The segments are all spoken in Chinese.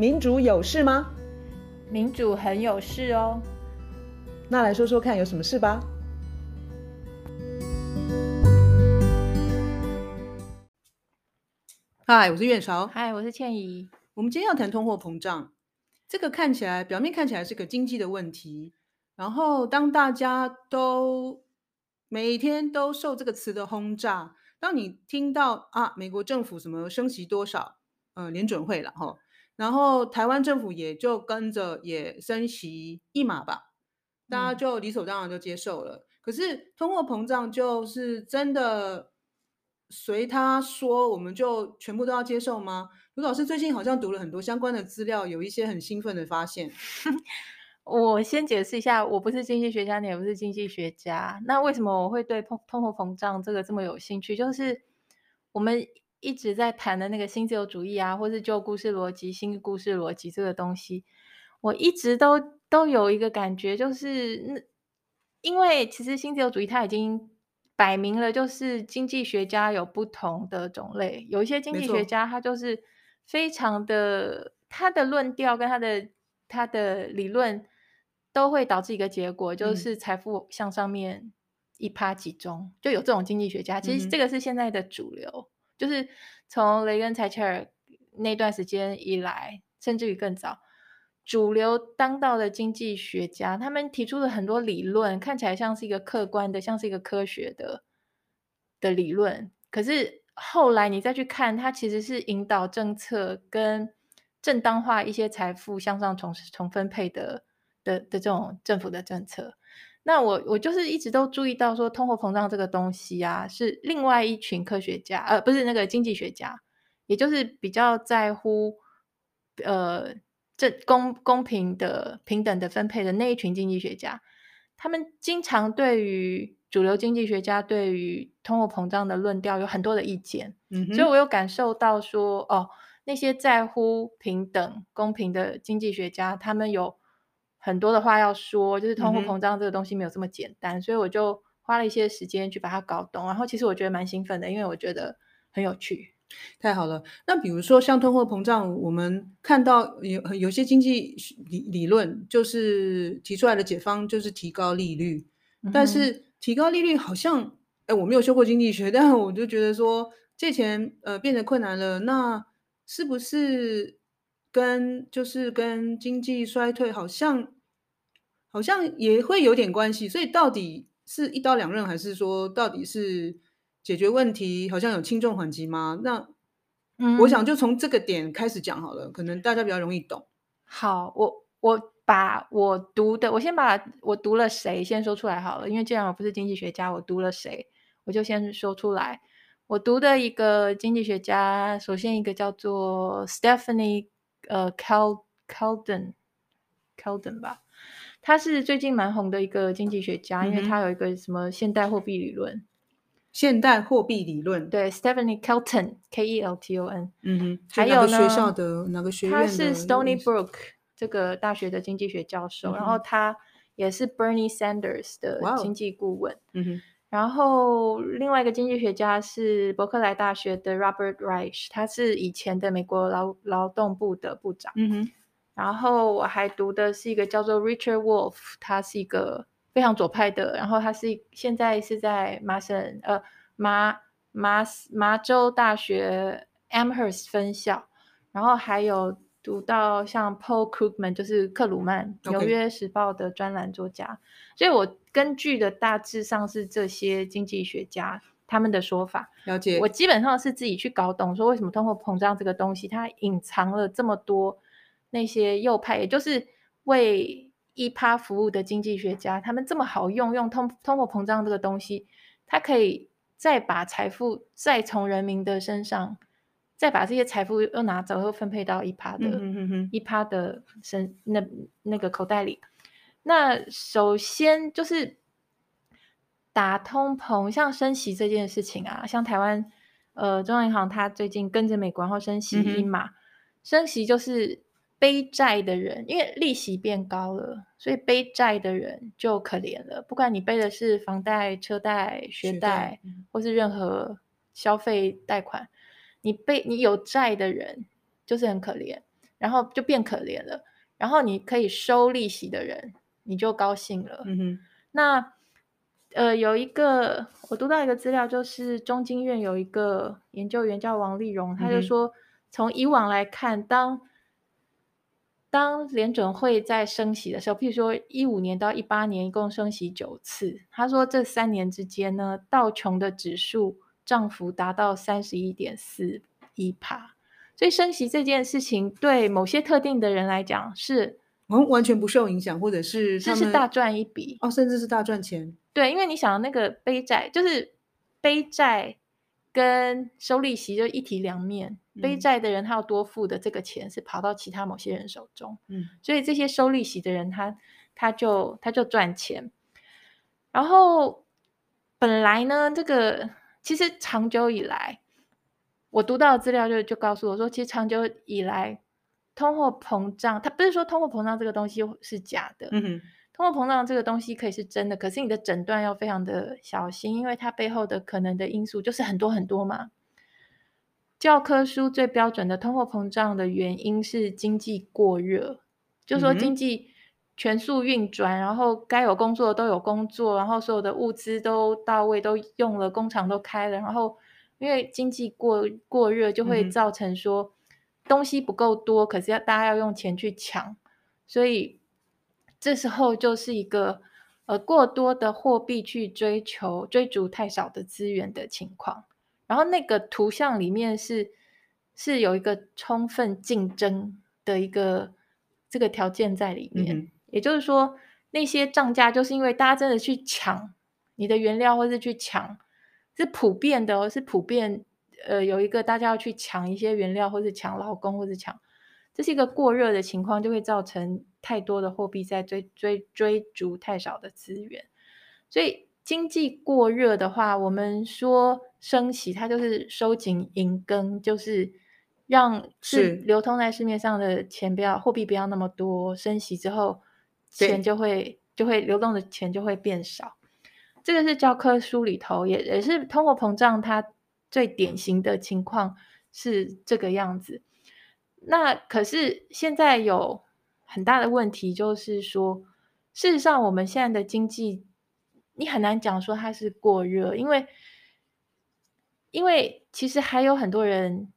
民主有事吗？民主很有事哦。那来说说看，有什么事吧？嗨，我是苑韶。嗨，我是倩怡。我们今天要谈通货膨胀。这个看起来，表面看起来是个经济的问题。然后，当大家都每天都受这个词的轰炸，当你听到啊，美国政府什么升息多少，呃，联准会了哈，然后台湾政府也就跟着也升息一码吧，大家就理所当然就接受了。嗯、可是通货膨胀就是真的随他说，我们就全部都要接受吗？卢老师最近好像读了很多相关的资料，有一些很兴奋的发现。我先解释一下，我不是经济学家，你也不是经济学家。那为什么我会对通通货膨胀这个这么有兴趣？就是我们一直在谈的那个新自由主义啊，或是旧故事逻辑、新故事逻辑这个东西，我一直都都有一个感觉，就是那因为其实新自由主义它已经摆明了，就是经济学家有不同的种类，有一些经济学家他就是非常的，他的论调跟他的他的理论。都会导致一个结果，就是财富向上面一趴集中，嗯、就有这种经济学家。其实这个是现在的主流，嗯、就是从雷根、柴契尔那段时间以来，甚至于更早，主流当道的经济学家，他们提出了很多理论，看起来像是一个客观的，像是一个科学的的理论。可是后来你再去看，它其实是引导政策跟正当化一些财富向上重重分配的。的的这种政府的政策，那我我就是一直都注意到说，通货膨胀这个东西啊，是另外一群科学家，呃，不是那个经济学家，也就是比较在乎呃这公公平的平等的分配的那一群经济学家，他们经常对于主流经济学家对于通货膨胀的论调有很多的意见，嗯，所以我有感受到说，哦，那些在乎平等公平的经济学家，他们有。很多的话要说，就是通货膨胀这个东西没有这么简单，嗯、所以我就花了一些时间去把它搞懂。然后其实我觉得蛮兴奋的，因为我觉得很有趣。太好了，那比如说像通货膨胀，我们看到有有些经济理理论就是提出来的解方就是提高利率，嗯、但是提高利率好像，哎，我没有修过经济学，但是我就觉得说借钱呃变得困难了，那是不是？跟就是跟经济衰退好像好像也会有点关系，所以到底是一刀两刃，还是说到底是解决问题好像有轻重缓急吗？那我想就从这个点开始讲好了，可能大家比较容易懂。好，我我把我读的，我先把我读了谁先说出来好了，因为既然我不是经济学家，我读了谁，我就先说出来。我读的一个经济学家，首先一个叫做 Stephanie。呃 Cal Calden Calden 吧，他是最近蛮红的一个经济学家，嗯、因为他有一个什么现代货币理论。现代货币理论，对，Stephanie Kelton，K-E-L-T-O-N。嗯哼，还有呢，学校的哪个学院？他是 Stony Brook 这个大学的经济学教授，嗯、然后他也是 Bernie Sanders 的经济顾问。嗯哼。然后另外一个经济学家是伯克莱大学的 Robert Reich，他是以前的美国劳劳动部的部长。嗯哼。然后我还读的是一个叫做 Richard Wolff，他是一个非常左派的，然后他是现在是在麻省呃麻麻麻州大学 Amherst 分校，然后还有。读到像 Paul Krugman，就是克鲁曼，纽约时报的专栏作家所以我根据的大致上是这些经济学家他们的说法。了解，我基本上是自己去搞懂，说为什么通货膨胀这个东西，它隐藏了这么多那些右派，也就是为一趴服务的经济学家，他们这么好用，用通通货膨胀这个东西，它可以再把财富再从人民的身上。再把这些财富又拿走，又分配到一趴的，一趴的身那那个口袋里。那首先就是打通膨，像升息这件事情啊，像台湾呃中央银行，它最近跟着美国然后升息一码，嗯、升息就是背债的人，因为利息变高了，所以背债的人就可怜了。不管你背的是房贷、车贷、学贷，嗯、或是任何消费贷款。你背你有债的人就是很可怜，然后就变可怜了。然后你可以收利息的人，你就高兴了。嗯哼，那呃，有一个我读到一个资料，就是中经院有一个研究员叫王丽荣，他就说，嗯、从以往来看，当当联准会在升息的时候，譬如说一五年到一八年一共升息九次，他说这三年之间呢，道琼的指数涨幅达到三十一点四一帕。所以升息这件事情对某些特定的人来讲是完完全不受影响，或者是这是大赚一笔哦，甚至是大赚钱。对，因为你想那个背债，就是背债跟收利息就一体两面。嗯、背债的人他要多付的这个钱是跑到其他某些人手中，嗯，所以这些收利息的人他他就他就赚钱。然后本来呢，这个其实长久以来。我读到的资料就就告诉我说，其实长久以来，通货膨胀，它不是说通货膨胀这个东西是假的，通货膨胀这个东西可以是真的，可是你的诊断要非常的小心，因为它背后的可能的因素就是很多很多嘛。教科书最标准的通货膨胀的原因是经济过热，就说经济全速运转，然后该有工作的都有工作，然后所有的物资都到位，都用了，工厂都开了，然后。因为经济过过热，就会造成说东西不够多，嗯、可是要大家要用钱去抢，所以这时候就是一个呃过多的货币去追求追逐太少的资源的情况。然后那个图像里面是是有一个充分竞争的一个这个条件在里面，嗯、也就是说那些涨价就是因为大家真的去抢你的原料，或是去抢。是普遍的哦，是普遍，呃，有一个大家要去抢一些原料，或是抢劳工，或是抢，这是一个过热的情况，就会造成太多的货币在追追追逐太少的资源。所以经济过热的话，我们说升息，它就是收紧银根，就是让是流通在市面上的钱不要货币不要那么多，升息之后钱就会就会流动的钱就会变少。这个是教科书里头，也也是通货膨胀它最典型的情况是这个样子。那可是现在有很大的问题，就是说，事实上我们现在的经济，你很难讲说它是过热，因为因为其实还有很多人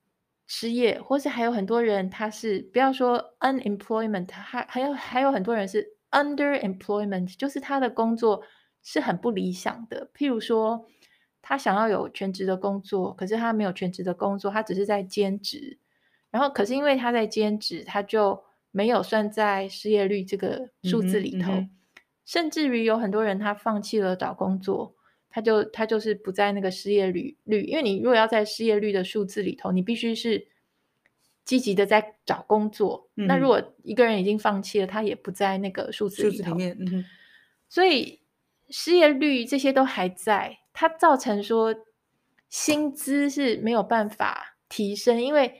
失业，或是还有很多人他是不要说 unemployment，还还有还有很多人是 underemployment，就是他的工作。是很不理想的。譬如说，他想要有全职的工作，可是他没有全职的工作，他只是在兼职。然后，可是因为他在兼职，他就没有算在失业率这个数字里头。嗯嗯、甚至于有很多人他放弃了找工作，他就他就是不在那个失业率率。因为你如果要在失业率的数字里头，你必须是积极的在找工作。嗯、那如果一个人已经放弃了，他也不在那个数字里头。里面嗯、所以。失业率这些都还在，它造成说薪资是没有办法提升，因为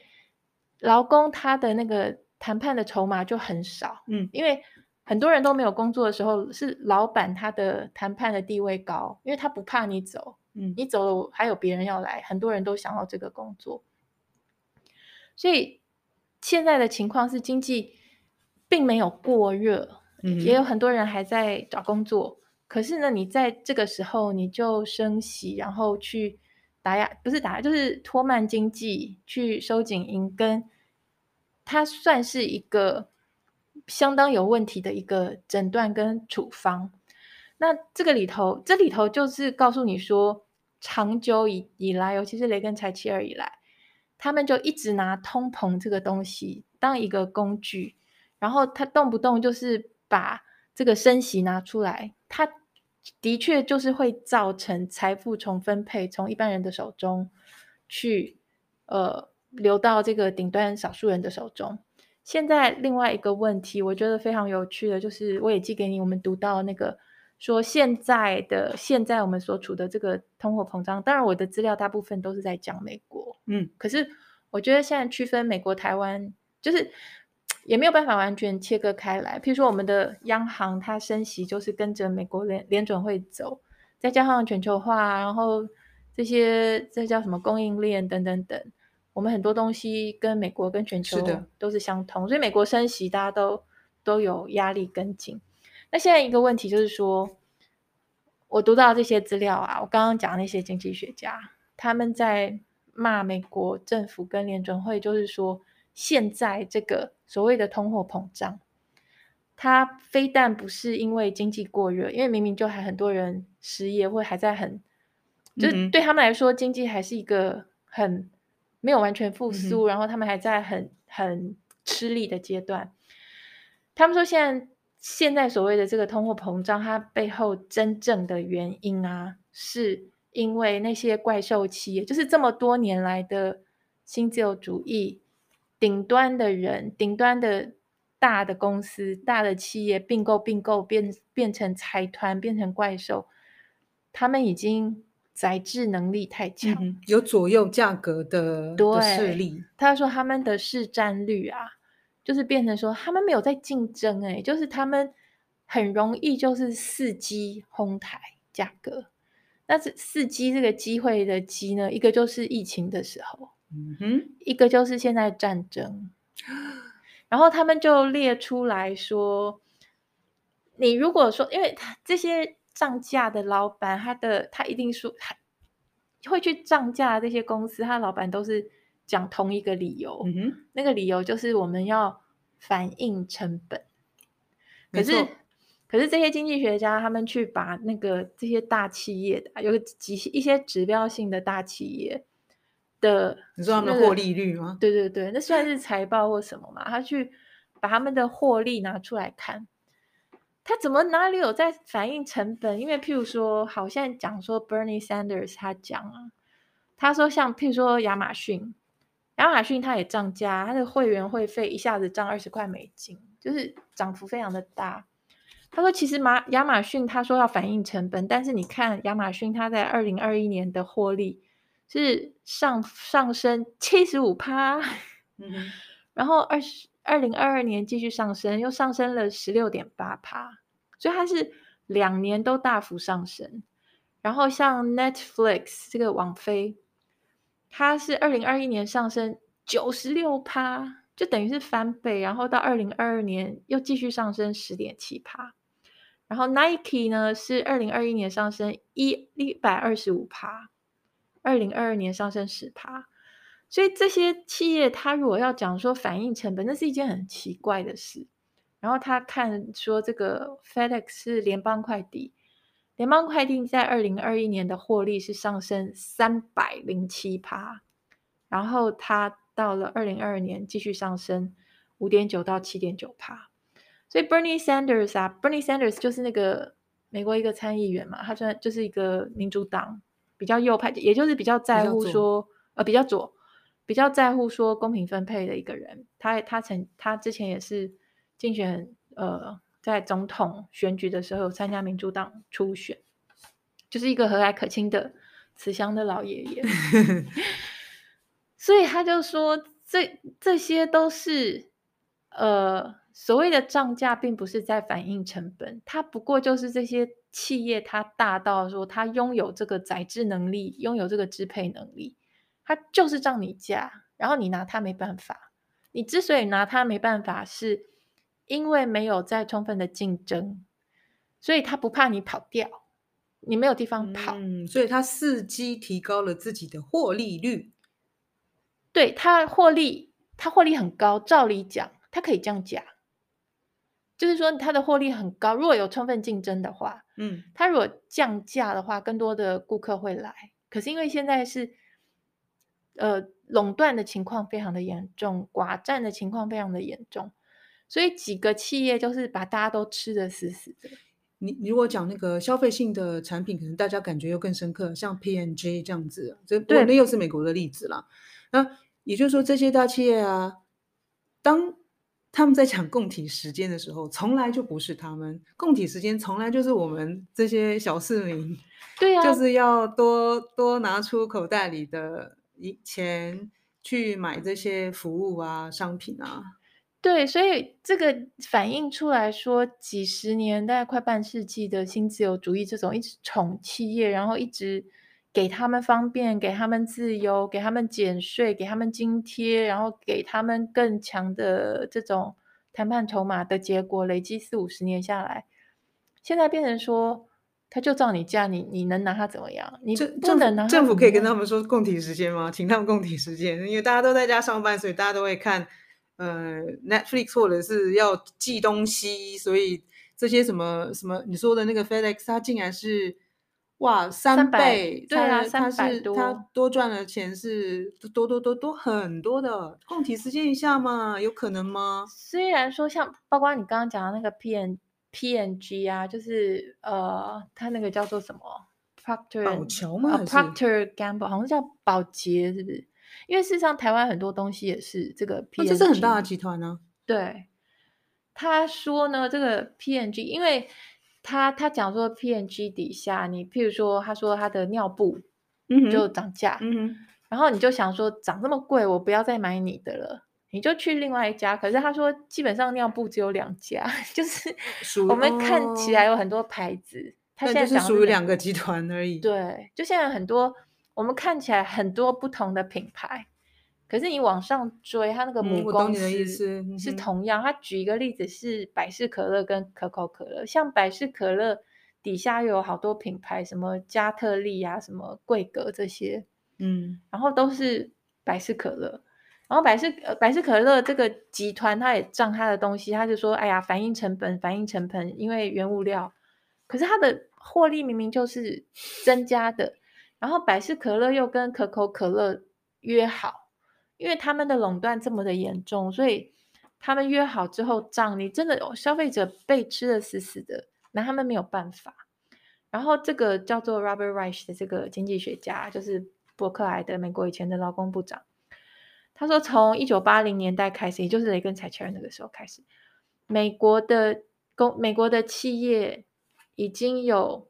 劳工他的那个谈判的筹码就很少。嗯，因为很多人都没有工作的时候，是老板他的谈判的地位高，因为他不怕你走，嗯，你走了还有别人要来，很多人都想要这个工作，所以现在的情况是经济并没有过热，嗯，也有很多人还在找工作。可是呢，你在这个时候你就升息，然后去打压，不是打压，就是拖慢经济，去收紧银根，它算是一个相当有问题的一个诊断跟处方。那这个里头，这里头就是告诉你说，长久以以来，尤其是雷根财七二以来，他们就一直拿通膨这个东西当一个工具，然后他动不动就是把这个升息拿出来，他。的确，就是会造成财富重分配，从一般人的手中去，呃，流到这个顶端少数人的手中。现在另外一个问题，我觉得非常有趣的，就是我也寄给你，我们读到那个说现在的现在我们所处的这个通货膨胀，当然我的资料大部分都是在讲美国，嗯，可是我觉得现在区分美国、台湾，就是。也没有办法完全切割开来。譬如说，我们的央行它升息就是跟着美国联联准会走，再加上全球化，然后这些这叫什么供应链等等等，我我们很多东西跟美国跟全球都是相通，所以美国升息，大家都都有压力跟进。那现在一个问题就是说，我读到这些资料啊，我刚刚讲那些经济学家，他们在骂美国政府跟联准会，就是说现在这个所谓的通货膨胀，它非但不是因为经济过热，因为明明就还很多人失业，或还在很，就是对他们来说，经济还是一个很没有完全复苏，然后他们还在很很吃力的阶段。他们说现在。现在所谓的这个通货膨胀，它背后真正的原因啊，是因为那些怪兽企业，就是这么多年来的新自由主义顶端的人、顶端的大的公司、大的企业并购、并购变变成财团、变成怪兽，他们已经宰制能力太强，嗯，有左右价格的，势力。他说他们的市占率啊。就是变成说，他们没有在竞争，哎，就是他们很容易就是伺机哄抬价格。那这伺机这个机会的机呢，一个就是疫情的时候，嗯哼，一个就是现在战争。然后他们就列出来说，你如果说，因为他这些涨价的老板，他的他一定说，他会去涨价的这些公司，他的老板都是。讲同一个理由，嗯哼，那个理由就是我们要反映成本。可是，可是这些经济学家他们去把那个这些大企业的有几一些指标性的大企业的，你说他们的获利率吗？对对对，那算是财报或什么嘛？他去把他们的获利拿出来看，他怎么哪里有在反映成本？因为譬如说，好像讲说 Bernie Sanders 他讲啊，他说像譬如说亚马逊。亚马逊它也涨价，它的会员会费一下子涨二十块美金，就是涨幅非常的大。他说，其实马亚马逊他说要反映成本，但是你看亚马逊它在二零二一年的获利是上上升七十五趴，嗯，然后二十二零二二年继续上升，又上升了十六点八趴，所以它是两年都大幅上升。然后像 Netflix 这个网飞。它是二零二一年上升九十六趴，就等于是翻倍，然后到二零二二年又继续上升十点七趴，然后 Nike 呢是二零二一年上升一一百二十五趴，二零二二年上升十趴，所以这些企业它如果要讲说反映成本，那是一件很奇怪的事。然后他看说这个 FedEx 是联邦快递。联邦快递在二零二一年的获利是上升三百零七趴，然后它到了二零二二年继续上升五点九到七点九趴。所以 Bernie Sanders 啊，Bernie Sanders 就是那个美国一个参议员嘛，他算就是一个民主党比较右派，也就是比较在乎说呃比较左，比较在乎说公平分配的一个人。他他曾他之前也是竞选呃。在总统选举的时候参加民主党初选，就是一个和蔼可亲的慈祥的老爷爷，所以他就说这这些都是呃所谓的涨价，并不是在反映成本，它不过就是这些企业它大到说它拥有这个宰制能力，拥有这个支配能力，它就是涨你价，然后你拿他没办法。你之所以拿他没办法是。因为没有再充分的竞争，所以他不怕你跑掉，你没有地方跑，嗯，所以他伺机提高了自己的获利率。对，他获利，他获利很高，照理讲他可以这样讲，就是说他的获利很高。如果有充分竞争的话，嗯，他如果降价的话，更多的顾客会来。可是因为现在是，呃，垄断的情况非常的严重，寡占的情况非常的严重。所以几个企业就是把大家都吃的死死的。你你如果讲那个消费性的产品，可能大家感觉又更深刻，像 P N G 这样子，这对，那又是美国的例子啦。那也就是说，这些大企业啊，当他们在抢供体时间的时候，从来就不是他们供体时间，从来就是我们这些小市民，对呀、啊，就是要多多拿出口袋里的钱去买这些服务啊、商品啊。对，所以这个反映出来说，几十年，大概快半世纪的新自由主义这种一直宠企业，然后一直给他们方便，给他们自由，给他们减税，给他们津贴，然后给他们更强的这种谈判筹码的结果，累积四五十年下来，现在变成说，他就照你价，你你能拿他怎么样？你不能拿政府可以跟他们说共体时间吗？请他们共体时间，因为大家都在家上班，所以大家都会看呃 Netflix 或者是要寄东西，所以这些什么什么你说的那个 FedEx，它竟然是。哇，三倍，对啊，他三百多，他多赚的钱是多多多多很多的，共体时间一下嘛，有可能吗？虽然说像包括你刚刚讲的那个 P N P N G 啊，就是呃，他那个叫做什么 Procter 宝侨吗？呃、Procter Gamble 好像叫宝洁，是不是？因为事实上台湾很多东西也是这个 P N G，、哦、这是很大的集团呢、啊。对，他说呢，这个 P N G 因为。他他讲说 PNG 底下，你譬如说，他说他的尿布就涨价，嗯嗯、然后你就想说，涨这么贵，我不要再买你的了，你就去另外一家。可是他说，基本上尿布只有两家，就是我们看起来有很多牌子，他现在是属于两个集团而已。对，就现在很多我们看起来很多不同的品牌。可是你往上追，它那个母公司是同样。他举一个例子是百事可乐跟可口可乐，像百事可乐底下又有好多品牌，什么加特利啊，什么桂格这些，嗯，然后都是百事可乐。然后百事呃百事可乐这个集团，他也涨他的东西，他就说，哎呀，反映成本，反映成本，因为原物料。可是它的获利明明就是增加的，然后百事可乐又跟可口可乐约好。因为他们的垄断这么的严重，所以他们约好之后涨，你真的消费者被吃得死死的，那他们没有办法。然后这个叫做 Robert Reich 的这个经济学家，就是伯克莱的美国以前的劳工部长，他说从一九八零年代开始，也就是雷根才切尔那个时候开始，美国的公美国的企业已经有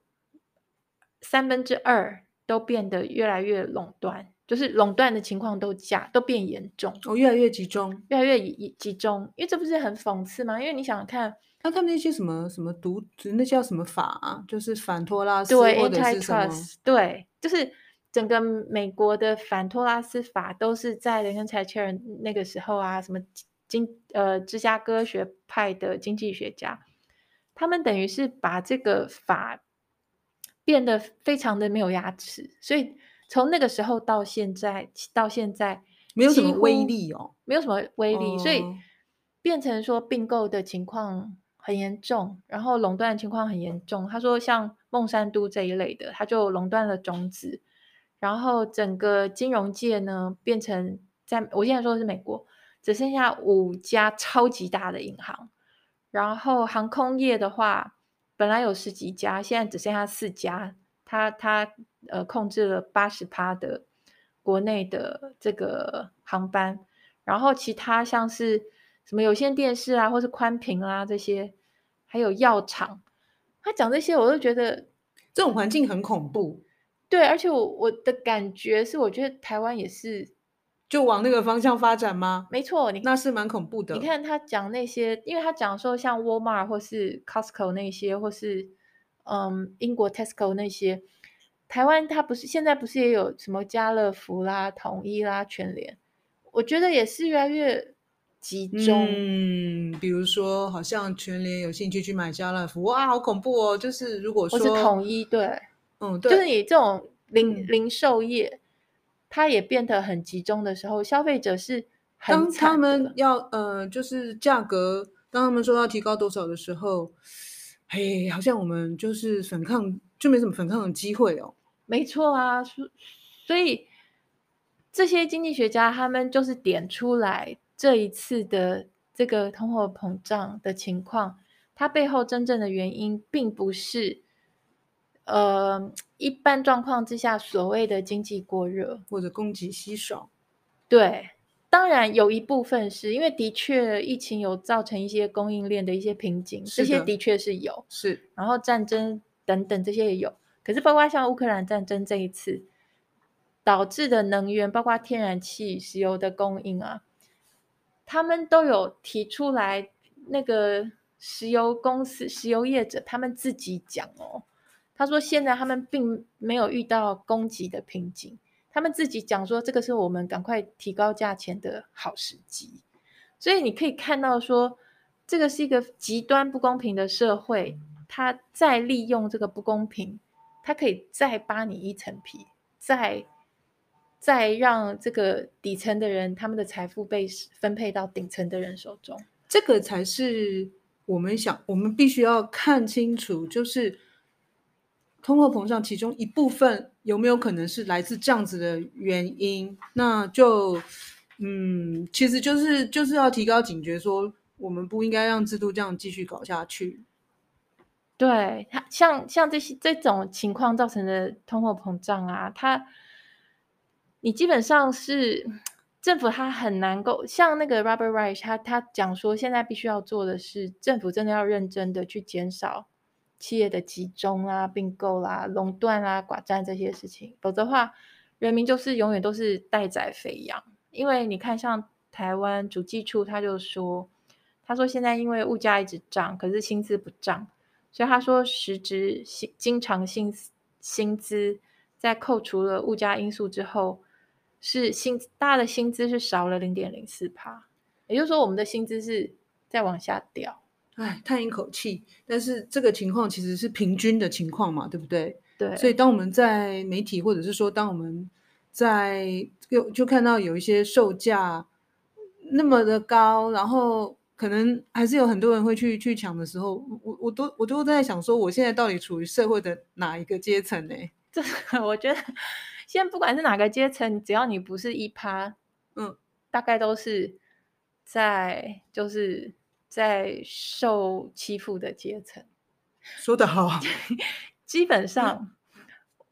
三分之二都变得越来越垄断。就是垄断的情况都加都变严重，哦，越来越集中，越来越集中，因为这不是很讽刺吗？因为你想想看，那他们那些什么什么独，那叫什么法啊？就是反托拉斯对或者是什么？Antitrust，对，就是整个美国的反托拉斯法都是在雷根财切尔那个时候啊，什么经呃芝加哥学派的经济学家，他们等于是把这个法变得非常的没有牙齿，所以。从那个时候到现在，到现在没有什么威力哦，没有什么威力，哦、所以变成说并购的情况很严重，然后垄断的情况很严重。他说像孟山都这一类的，他就垄断了种子，然后整个金融界呢变成在我现在说的是美国，只剩下五家超级大的银行，然后航空业的话本来有十几家，现在只剩下四家。它它呃控制了八十趴的国内的这个航班，然后其他像是什么有线电视啊，或是宽频啊这些，还有药厂，他讲这些我都觉得这种环境很恐怖。对，而且我我的感觉是，我觉得台湾也是就往那个方向发展吗？没错，你那是蛮恐怖的。你看他讲那些，因为他讲说像 Walmart 或是 Costco 那些，或是。嗯，英国 Tesco 那些，台湾它不是现在不是也有什么家乐福啦、统一啦、全联，我觉得也是越来越集中。嗯，比如说好像全联有兴趣去买家乐福，哇，好恐怖哦！就是如果说统一，对，嗯，对，就是你这种零零售业，它也变得很集中的时候，消费者是很。当他们要呃，就是价格，当他们说要提高多少的时候。嘿，好像我们就是反抗，就没什么反抗的机会哦。没错啊，所所以这些经济学家他们就是点出来这一次的这个通货膨胀的情况，它背后真正的原因，并不是呃一般状况之下所谓的经济过热或者供给稀少，对。当然有一部分是因为的确疫情有造成一些供应链的一些瓶颈，这些的确是有，是。然后战争等等这些也有，可是包括像乌克兰战争这一次导致的能源，包括天然气、石油的供应啊，他们都有提出来。那个石油公司、石油业者他们自己讲哦，他说现在他们并没有遇到供给的瓶颈，他们自己讲说这个是我们赶快提高价钱的好时机。所以你可以看到说，这个是一个极端不公平的社会，他再利用这个不公平，他可以再扒你一层皮，再。再让这个底层的人，他们的财富被分配到顶层的人手中，这个才是我们想，我们必须要看清楚，就是通货膨胀其中一部分有没有可能是来自这样子的原因？那就，嗯，其实就是就是要提高警觉，说我们不应该让制度这样继续搞下去。对，像像这些这种情况造成的通货膨胀啊，它。你基本上是政府，他很难够像那个 Robert Reich，他他讲说，现在必须要做的是，政府真的要认真的去减少企业的集中啊、并购啦、垄断啊、寡占这些事情，否则的话，人民就是永远都是待宰肥羊。因为你看，像台湾主计处他就说，他说现在因为物价一直涨，可是薪资不涨，所以他说实质薪经常性薪资在扣除了物价因素之后。是薪大家的薪资是少了零点零四趴，也就是说我们的薪资是在往下掉。哎，叹一口气。但是这个情况其实是平均的情况嘛，对不对？对。所以当我们在媒体或者是说当我们在就就看到有一些售价那么的高，然后可能还是有很多人会去去抢的时候，我我都我都在想说，我现在到底处于社会的哪一个阶层呢？这 我觉得。现在不管是哪个阶层，只要你不是一趴，嗯，大概都是在就是在受欺负的阶层。说得好，基本上，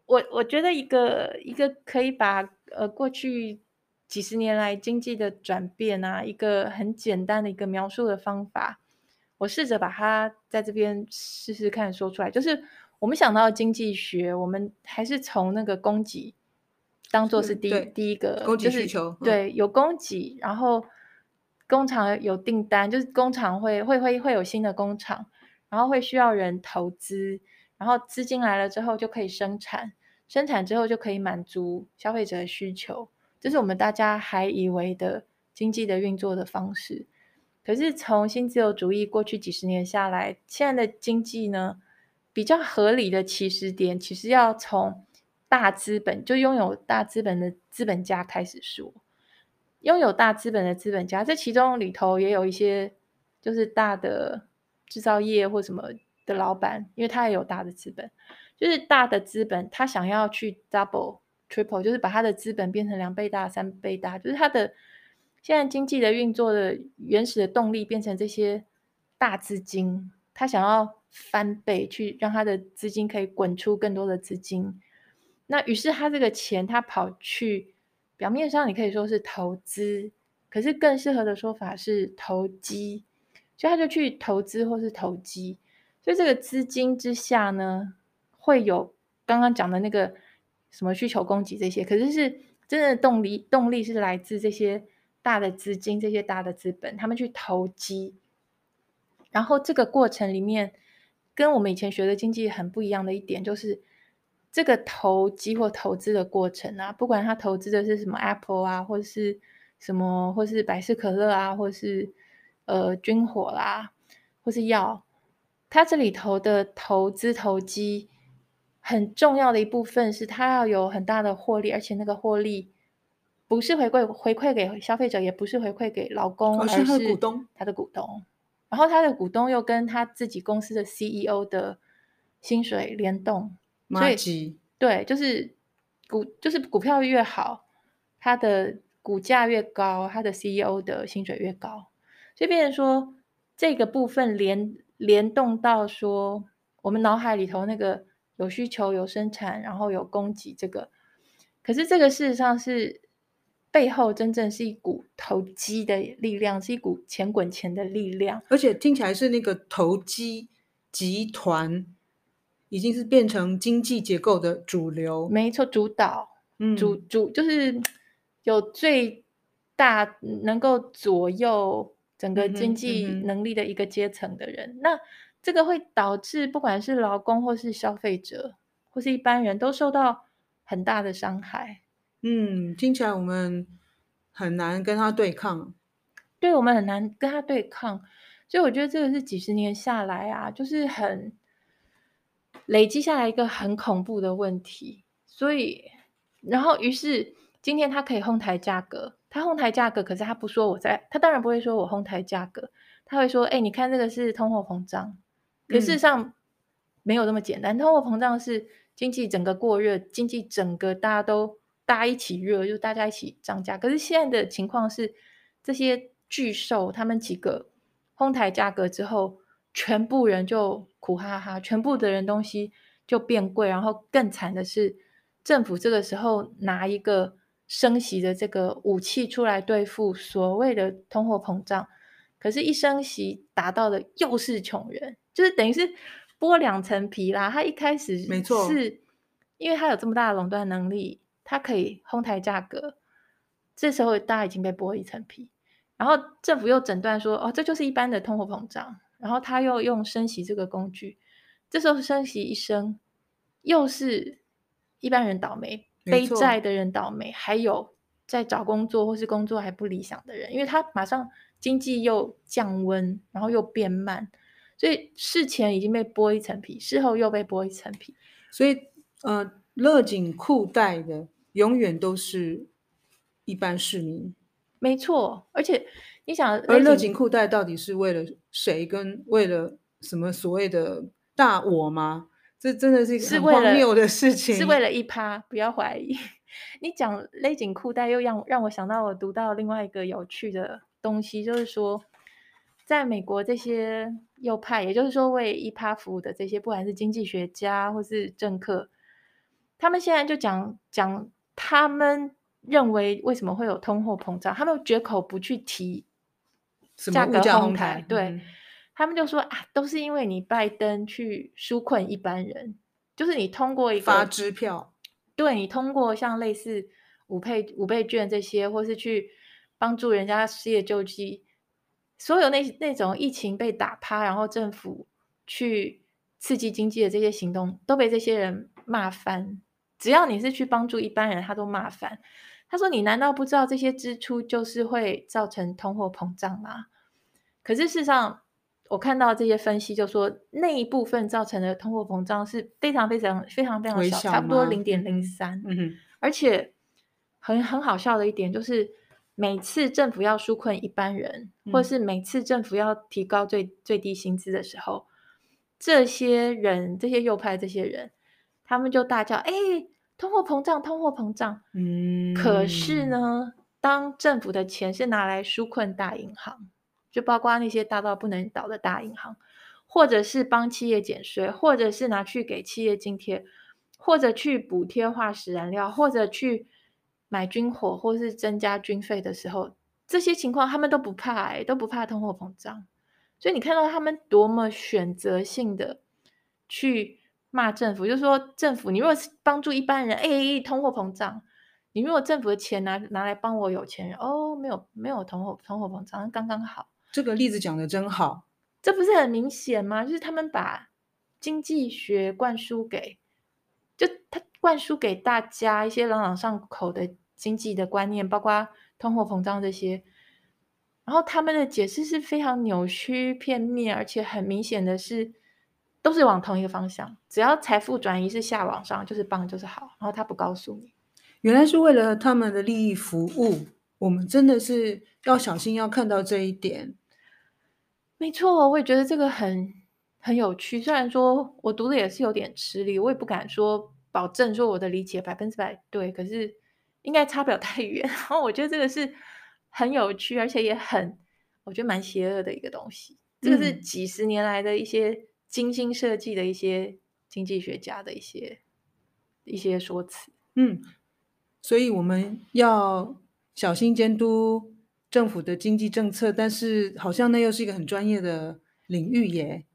我我觉得一个一个可以把呃过去几十年来经济的转变啊，一个很简单的一个描述的方法，我试着把它在这边试试看说出来。就是我们想到经济学，我们还是从那个供给。当做是第一第一个供给需求，就是对，有供给，然后工厂有订单，就是工厂会会会会有新的工厂，然后会需要人投资，然后资金来了之后就可以生产，生产之后就可以满足消费者的需求，这是我们大家还以为的经济的运作的方式。可是从新自由主义过去几十年下来，现在的经济呢，比较合理的起始点，其实要从。大资本就拥有大资本的资本家开始说，拥有大资本的资本家，这其中里头也有一些就是大的制造业或什么的老板，因为他也有大的资本，就是大的资本，他想要去 double triple，就是把他的资本变成两倍大、三倍大，就是他的现在经济的运作的原始的动力变成这些大资金，他想要翻倍去让他的资金可以滚出更多的资金。那于是他这个钱，他跑去表面上你可以说是投资，可是更适合的说法是投机，所以他就去投资或是投机。所以这个资金之下呢，会有刚刚讲的那个什么需求供给这些，可是是真正的动力，动力是来自这些大的资金、这些大的资本，他们去投机。然后这个过程里面，跟我们以前学的经济很不一样的一点就是。这个投机或投资的过程啊，不管他投资的是什么 Apple 啊，或是什么，或是百事可乐啊，或是呃军火啦，或是药，他这里头的投资投机很重要的一部分是，他要有很大的获利，而且那个获利不是回馈回馈给消费者，也不是回馈给老公，而是他的股东，他的股东，然后他的股东又跟他自己公司的 CEO 的薪水联动。所以，对，就是股就是股票越好，它的股价越高，它的 CEO 的薪水越高。所以，变成说这个部分联联动到说，我们脑海里头那个有需求、有生产，然后有供给这个。可是，这个事实上是背后真正是一股投机的力量，是一股钱滚钱的力量，而且听起来是那个投机集团。已经是变成经济结构的主流，没错，主导，嗯，主主就是有最大能够左右整个经济能力的一个阶层的人。那这个会导致不管是劳工或是消费者或是一般人都受到很大的伤害。嗯，听起来我们很难跟他对抗。对，我们很难跟他对抗，所以我觉得这个是几十年下来啊，就是很累积下来一个很恐怖的问题。所以，然后于是今天他可以哄抬价格，他哄抬价格，可是他不说我在，他当然不会说我哄抬价格，他会说，哎，你看这个是通货膨胀。可事实上没有那么简单，通货膨胀是经济整个过热，经济整个大家都大家一起热，就大家一起涨价。可是现在的情况是这些。巨兽他们几个哄抬价格之后，全部人就苦哈哈，全部的人东西就变贵，然后更惨的是，政府这个时候拿一个升息的这个武器出来对付所谓的通货膨胀，可是，一升息打到的又是穷人，就是等于是剥两层皮啦。他一开始是，没错，是因为他有这么大的垄断能力，他可以哄抬价格，这时候大家已经被剥一层皮。然后政府又诊断说，哦，这就是一般的通货膨胀。然后他又用升息这个工具，这时候升息一升，又是一般人倒霉，背债的人倒霉，还有在找工作或是工作还不理想的人，因为他马上经济又降温，然后又变慢，所以事前已经被剥一层皮，事后又被剥一层皮。所以，呃，勒紧裤带的永远都是一般市民。没错，而且你想，而勒紧裤带到底是为了谁？跟为了什么所谓的大我吗？这真的是一个很荒谬的事情。是为，是为了一趴，不要怀疑。你讲勒紧裤带，又让让我想到我读到另外一个有趣的东西，就是说，在美国这些右派，也就是说为一趴服务的这些，不管是经济学家或是政客，他们现在就讲讲他们。认为为什么会有通货膨胀？他们绝口不去提价格哄抬，对、嗯、他们就说啊，都是因为你拜登去纾困一般人，就是你通过一个发支票，对你通过像类似五倍五倍券这些，或是去帮助人家失业救济，所有那那种疫情被打趴，然后政府去刺激经济的这些行动，都被这些人骂翻。只要你是去帮助一般人，他都骂翻。他说：“你难道不知道这些支出就是会造成通货膨胀吗？”可是事实上，我看到这些分析就说，那一部分造成的通货膨胀是非常非常非常非常小，差不多零点零三。嗯哼，而且很很好笑的一点就是，每次政府要纾困一般人，或是每次政府要提高最最低薪资的时候，这些人，这些右派这些人，他们就大叫：“哎！”通货膨胀，通货膨胀。嗯，可是呢，当政府的钱是拿来纾困大银行，就包括那些大到不能倒的大银行，或者是帮企业减税，或者是拿去给企业津贴，或者去补贴化石燃料，或者去买军火，或是增加军费的时候，这些情况他们都不怕，欸，都不怕通货膨胀。所以你看到他们多么选择性的去。骂政府，就是说政府，你如果是帮助一般人，哎，通货膨胀；你如果政府的钱拿拿来帮我有钱人，哦，没有没有通货通货膨胀，刚刚好。这个例子讲的真好，这不是很明显吗？就是他们把经济学灌输给，就他灌输给大家一些朗朗上口的经济的观念，包括通货膨胀这些，然后他们的解释是非常扭曲片面，而且很明显的是。都是往同一个方向，只要财富转移是下往上，就是棒，就是好。然后他不告诉你，原来是为了他们的利益服务。我们真的是要小心，要看到这一点。没错，我也觉得这个很很有趣。虽然说我读的也是有点吃力，我也不敢说保证说我的理解百分之百对，可是应该差不了太远。然后我觉得这个是很有趣，而且也很我觉得蛮邪恶的一个东西。这个是几十年来的一些。精心设计的一些经济学家的一些一些说辞，嗯，所以我们要小心监督政府的经济政策，但是好像那又是一个很专业的领域耶。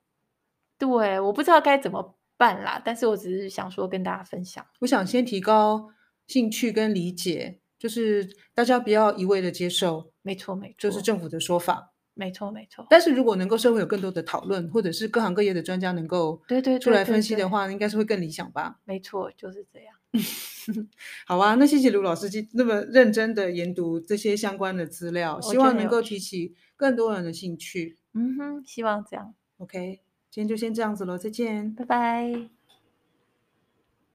对，我不知道该怎么办啦，但是我只是想说跟大家分享。我想先提高兴趣跟理解，就是大家不要一味的接受，没错没错，就是政府的说法。没错，没错。但是如果能够社会有更多的讨论，或者是各行各业的专家能够对对出来分析的话，应该是会更理想吧？没错，就是这样。好啊，那谢谢卢老师那么认真的研读这些相关的资料，希望能够提起更多人的兴趣。嗯哼，希望这样。OK，今天就先这样子喽，再见，拜拜。